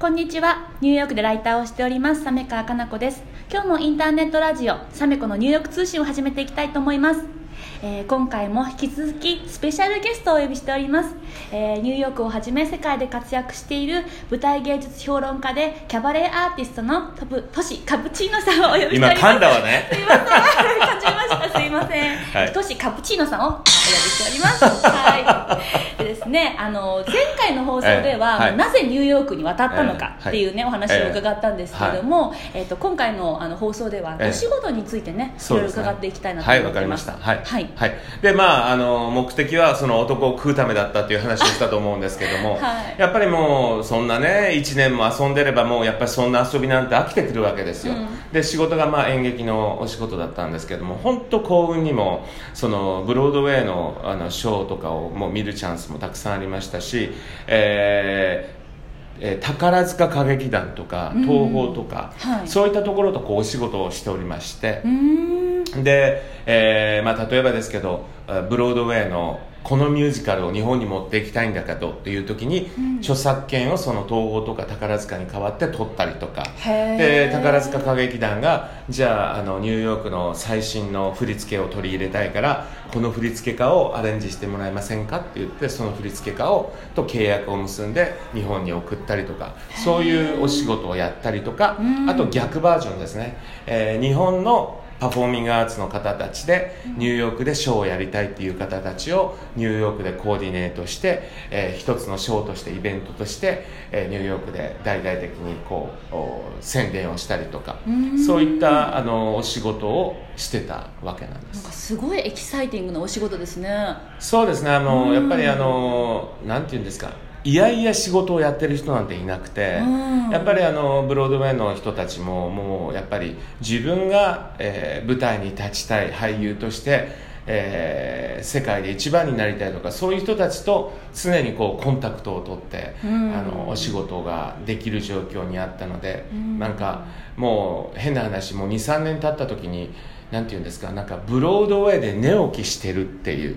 こんにちは。ニューヨークでライターをしております。サメカかな子です。今日もインターネットラジオサメコのニューヨーク通信を始めていきたいと思います。えー、今回も引き続きスペシャルゲストをお呼びしております、えー、ニューヨークをはじめ世界で活躍している舞台芸術評論家でキャバレーアーティストのトプトシカプチーノさんをお呼びしております。今噛んだわね。すいません。感じました。すいません、はい、トシカプチーノさんをお呼びしております。はい。でですねあの前回の放送では、はい、なぜニューヨークに渡ったのかっていうね、お話を伺ったんですけれども、えー、と今回のあの放送ではお仕事についてね、いろいろ伺っていきたいなと思っています、はいわかりました。はい、はい、でまああの目的はその男を食うためだったっていう話をしたと思うんですけども、はい、やっぱりもうそんなね1年も遊んでればもうやっぱりそんな遊びなんて飽きてくるわけですよ、うん、で仕事がまあ演劇のお仕事だったんですけども本当幸運にもそのブロードウェイのあのショーとかをもう見るチャンスもたくさんありましたし、えーえー、宝塚歌劇団とか東宝とか、うんはい、そういったところとこうお仕事をしておりましてで、えーまあ、例えばですけどブロードウェイのこのミュージカルを日本に持っていきたいんだけどっていう時に、うん、著作権をその東宝とか宝塚に代わって取ったりとか。で宝塚歌劇団がじゃああのニューヨークの最新の振り付けを取り入れたいからこの振付家をアレンジしてもらえませんかって言ってその振付家をと契約を結んで日本に送ったりとか。そういうお仕事をやったりとか。あと逆バージョンですね、えー、日本のパフォーミングアーツの方たちでニューヨークでショーをやりたいっていう方たちをニューヨークでコーディネートして、えー、一つのショーとしてイベントとして、えー、ニューヨークで大々的にこう宣伝をしたりとかそういったあのお仕事をしてたわけなんです。なんかすごいエキサイティングなお仕事ですね。そうですね。あのやっぱりあのなんていうんですかいやいや仕事をやってる人なんていなくて、やっぱりあのブロードウェイの人たちももうやっぱり自分が、えー、舞台に立ちたい俳優として、えー、世界で一番になりたいとかそういう人たちと常にこうコンタクトを取って、あのお仕事ができる状況にあったので、ん。なんかもう変な話もう23年経った時になんていうんですかなんかブロードウェイで寝起きしてるっていうう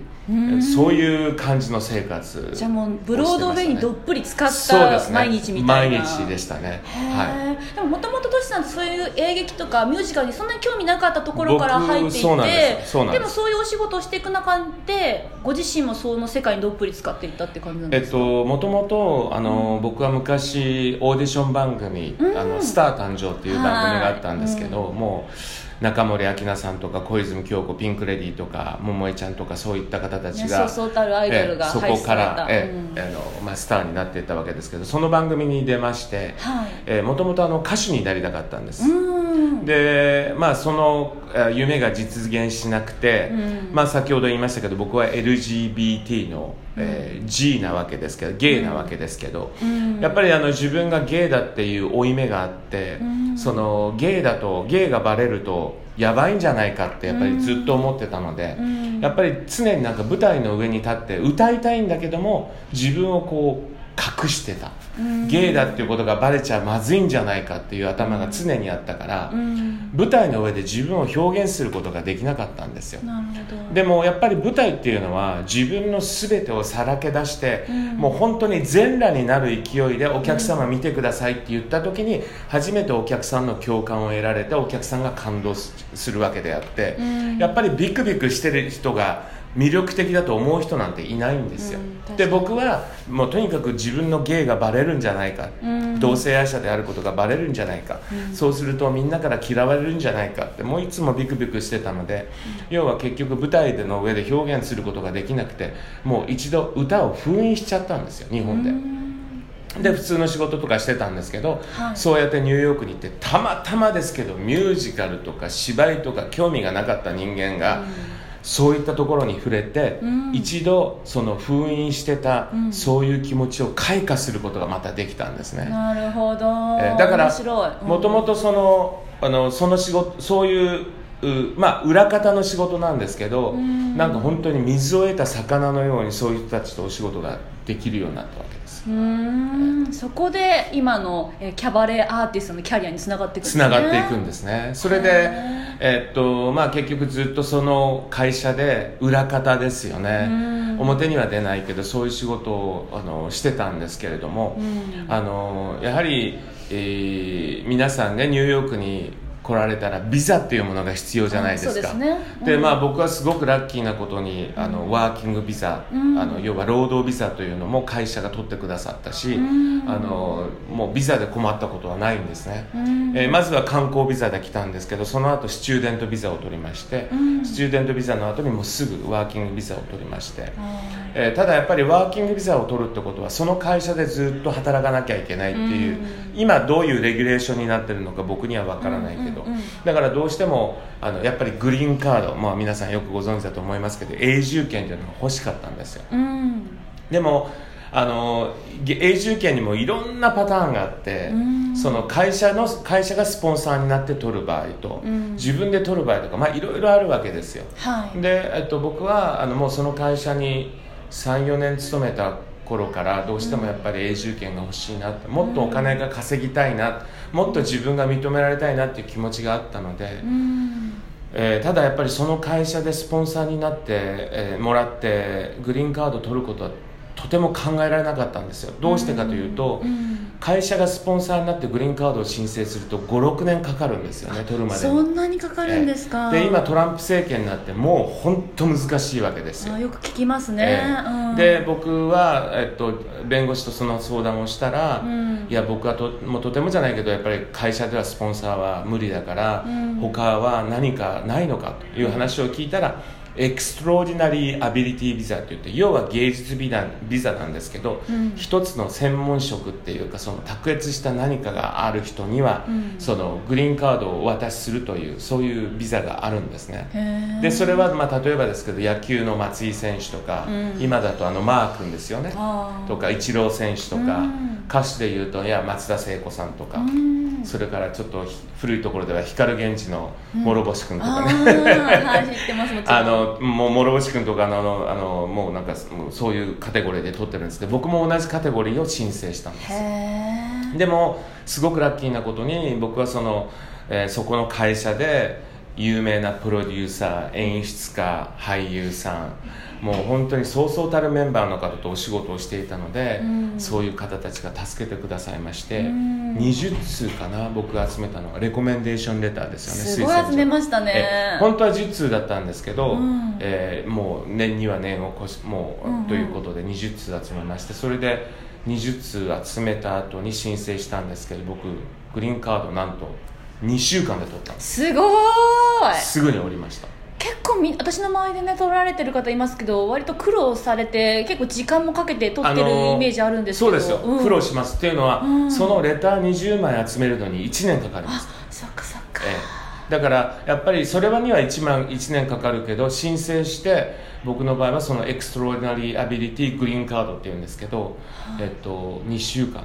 そういう感じの生活、じゃあもうブロードウェイにどっぷり使った毎日みたいな、ね、毎日でしたね。はい。でももともとトシさんそういう演劇とかミュージカルにそんなに興味なかったところから入っていってでもそういうお仕事をしていく中でご自身もその世界にどっぷり使っていったって感じなんですか、えっと、もともとあの、うん、僕は昔オーディション番組「うん、あのスター誕生」っていう番組があったんですけど、もう中森明菜さんとか小泉京子ピンク・レディーとか桃江ちゃんとかそういった方たちが、そうそうたるアイドルがそこからえ、うん、あのまあ、スターになっていったわけですけどその番組に出ましてもともと歌手になりたかったんです、で、まあ、その夢が実現しなくて、うん、まあ、先ほど言いましたけど僕は LGBT の、えー、G なわけですけどゲイなわけですけど、うん、やっぱりあの自分がゲイだっていう負い目があって、うん、そのゲイだとゲイがバレるとやばいんじゃないかってやっぱりずっと思ってたので、やっぱり常になんか舞台の上に立って歌いたいんだけども自分をこう隠してた、ゲイだっていうことがバレちゃまずいんじゃないかっていう頭が常にあったから、舞台の上で自分を表現することができなかったんですよ。でもやっぱり舞台っていうのは自分の全てをさらけ出して、もう本当に全裸になる勢いでお客様見てくださいって言った時に初めてお客さん。の共感を得られてお客さんが感動するわけであって、やっぱりビクビクしてる人が魅力的だと思う人なんていないんですよ、うん、で僕はもうとにかく自分の芸がバレるんじゃないか、うん、同性愛者であることがバレるんじゃないか、うん、そうするとみんなから嫌われるんじゃないかってもういつもビクビクしてたので、要は結局舞台での上で表現することができなくてもう一度歌を封印しちゃったんですよ日本で。で普通の仕事とかしてたんですけど、はい、そうやってニューヨークに行ってたまたまですけどミュージカルとか芝居とか興味がなかった人間が、そういったところに触れて、うん、一度その封印してた、うん、そういう気持ちを開花することがまたできたんですね。なるほど、えー、だからもともとそのあのその仕事そういうまあ、裏方の仕事なんですけど、うん、なんか本当に水を得た魚のようにそういう人たちとお仕事ができるようになったわけです。うん。そこで今のキャバレーアーティストのキャリアにつながっていくんですね。つながっていくんですね。それで、えー、っとまあ、結局ずっとその会社で裏方ですよね。表には出ないけどそういう仕事をあのしてたんですけれどもあのやはり、えー、皆さんねニューヨークに来られたらビザっていうものが必要じゃないですか、ね。うん、でまあ、僕はすごくラッキーなことにあの、ワーキングビザ、うん、あの要は労働ビザというのも会社が取ってくださったし、うん、あのもうビザで困ったことはないんですね、えー、まずは観光ビザで来たんですけどその後スチューデントビザを取りまして、スチューデントビザの後にもうすぐワーキングビザを取りまして、えー、ただやっぱりワーキングビザを取るってことはその会社でずっと働かなきゃいけないっていう、今どういうレギュレーションになってるのか僕には分からないけど、だからどうしてもあのやっぱりグリーンカード、まあ、皆さんよくご存知だと思いますけど永住権というのが欲しかったんですよ、うん、でもあの永住権にもいろんなパターンがあって、うん、その会社の会社がスポンサーになって取る場合と、うん、自分で取る場合とか、まあ、いろいろあるわけですよ、はい、で、えっと、僕はあのもうその会社に34年勤めた頃からどうしてもやっぱり永住権が欲しいなってもっとお金が稼ぎたいなもっと自分が認められたいなっていう気持ちがあったので、えー、ただやっぱりその会社でスポンサーになって、えー、もらってグリーンカードを取ることはとても考えられなかったんですよ。どうしてかというと、うん、会社がスポンサーになってグリーンカードを申請すると56年かかるんですよね取るまでそんなにかかるんですか、えー、で今トランプ政権になってもう本当難しいわけですよ。よく聞きますね、えーうん、で僕は、えっと、弁護士とその相談をしたら、うん、いや僕はともうとてもじゃないけどやっぱり会社ではスポンサーは無理だから、うん、他は何かないのかという話を聞いたら、 extraordinary ability ビザといって要は芸術ビザビザなんですけど、うん、一つの専門職っていうかその卓越した何かがある人には、うん、そのグリーンカードをお渡しするというそういうビザがあるんですね。でそれは、まあ、例えばですけど野球の松井選手とか、うん、今だとあのマー君ですよね。とかイチロー選手とか、歌手でいうといや松田聖子さんとか。それからちょっと古いところでは光源氏の諸星君とかね、あ のもう諸星君とかのあのもうなんかそういうカテゴリーで取ってるんですけど僕も同じカテゴリーを申請したんです。でもすごくラッキーなことに僕はその、えー、そこの会社で有名なプロデューサー演出家俳優さん。もう本当にそうそうたるメンバーの方とお仕事をしていたので、うん、そういう方たちが助けてくださいまして、うん、20通かな僕が集めたのはレコメンデーションレターですよねすごい集めましたね。本当は10通だったんですけど、うん、えー、もう年には年を越しもう、うんうん、ということで20通集めましてそれで20通集めた後に申請したんですけど僕グリーンカードなんと2週間で取ったんですすごい。すぐに降りました。結構み私の周りでね取られてる方いますけど割と苦労されて結構時間もかけて取ってるイメージあるんですけど、そうですよ、うん、苦労します。っていうのは、うん、そのレター20枚集めるのに1年かかります。あそっかそっか、ええ、だからやっぱりそれはには 1, 万1年かかるけど申請して僕の場合はその extraordinary ability グリーンカードっていうんですけど、えっと、2週間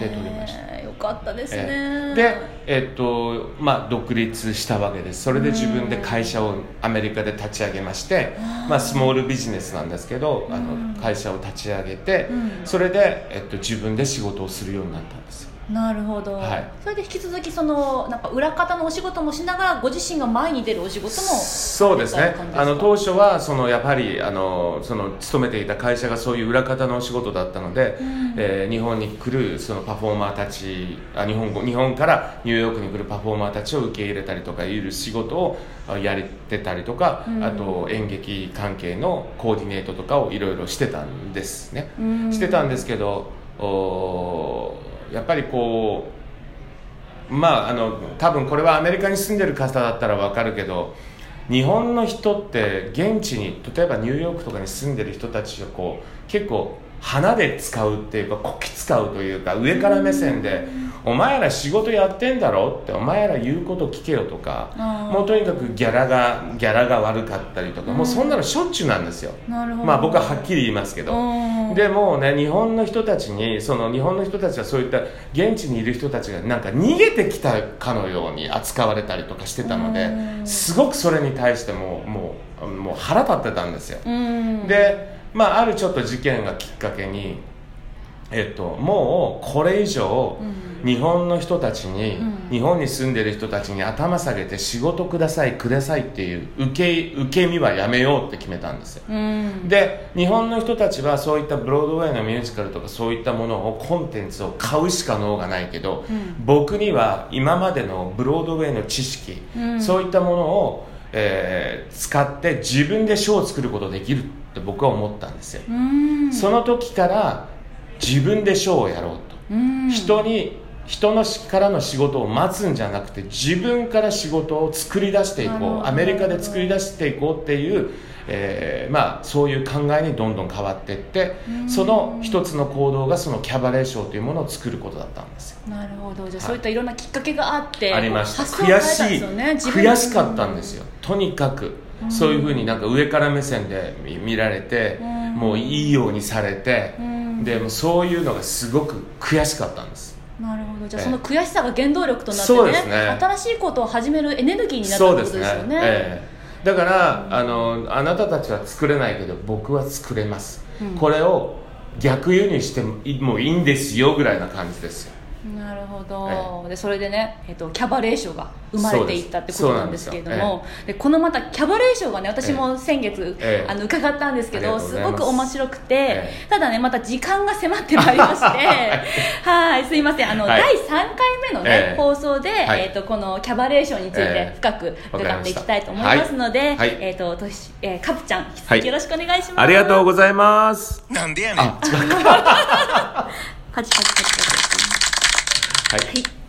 で取りました。よかったですね、えで、えっとまあ、独立したわけです。それで自分で会社をアメリカで立ち上げまして、まあ、スモールビジネスなんですけどあの会社を立ち上げて、それで、えっと、自分で仕事をするようになったんですなるほど、はい、それで引き続きそのなんか裏方のお仕事もしながらご自身が前に出るお仕事もそうですね。あの当初はそのやはりあのその勤めていた会社がそういう裏方のお仕事だったので、うん、えー、日本に来るそのパフォーマーたちあ日本日本からニューヨークに来るパフォーマーたちを受け入れたりとかいう仕事をやれてたりとか、うん、あと演劇関係のコーディネートとかをいろいろしてたんですね、うん、してたんですけどおやっぱりこうまああの多分これはアメリカに住んでる方だったら分かるけど日本の人って現地に例えばニューヨークとかに住んでる人たちをこう結構花で使うっていうかこき使うというか上から目線で「お前ら仕事やってんだろ?」って「お前ら言うこと聞けよ」とかもうとにかくギャラがギャラが悪かったりとかもうそんなのしょっちゅうなんですよ。まあ僕ははっきり言いますけど。でもね日本の人たちにその日本の人たちはそういった現地にいる人たちがなんか逃げてきたかのように扱われたりとかしてたのですごくそれに対してももうもう腹立ってたんですよ。でまあ、あるちょっと事件がきっかけにえっと、もうこれ以上、日本の人たちに、うん、日本に住んでる人たちに頭下げて仕事くださいくださいっていう受け受け身はやめようって決めたんですよ、うん、で日本の人たちはそういったブロードウェイのミュージカルとかそういったものをコンテンツを買うしか能がないけど、うん、僕には今までのブロードウェイの知識、そういったものを、えー、使って自分でショーを作ることできるって僕は思ったんですよ。その時から自分でショーをやろうと。人に人のからの仕事を待つんじゃなくて自分から仕事を作り出していこう。アメリカで作り出していこうっていう、えーまあ、そういう考えにどんどん変わっていってその一つの行動がそのキャバレーショーというものを作ることだったんですよ。なるほど。じゃあ、そういったいろんなきっかけがあってありました。悔しい。悔しかったんですよ。とにかく。そういうふうになんか上から目線で見られてもういいようにされてでもそういうのがすごく悔しかったんですじゃあその悔しさが原動力となってね、ね、新しいことを始めるエネルギーになったってことですよね、ね。ええ、だから、うん、あのあなたたちは作れないけど僕は作れます、うん、これを逆輸入してもいいんですよぐらいな感じですよ。なるほど、でそれでね、えーと、キャバレーションが生まれていったってことなんですけれどもで、このまたキャバレーションがね私も先月、あの伺ったんですけどす。ごく面白くて、ただねまた時間が迫ってまいりまして はい。すいません。あの、第3回目のね、放送で、えーと、このキャバレーションについて深く伺っていきたいと思いますので、えーととしえー、カプちゃん引き続きよろしくお願いします、ありがとうございます。なんでやねん。パチパチパチパチはい。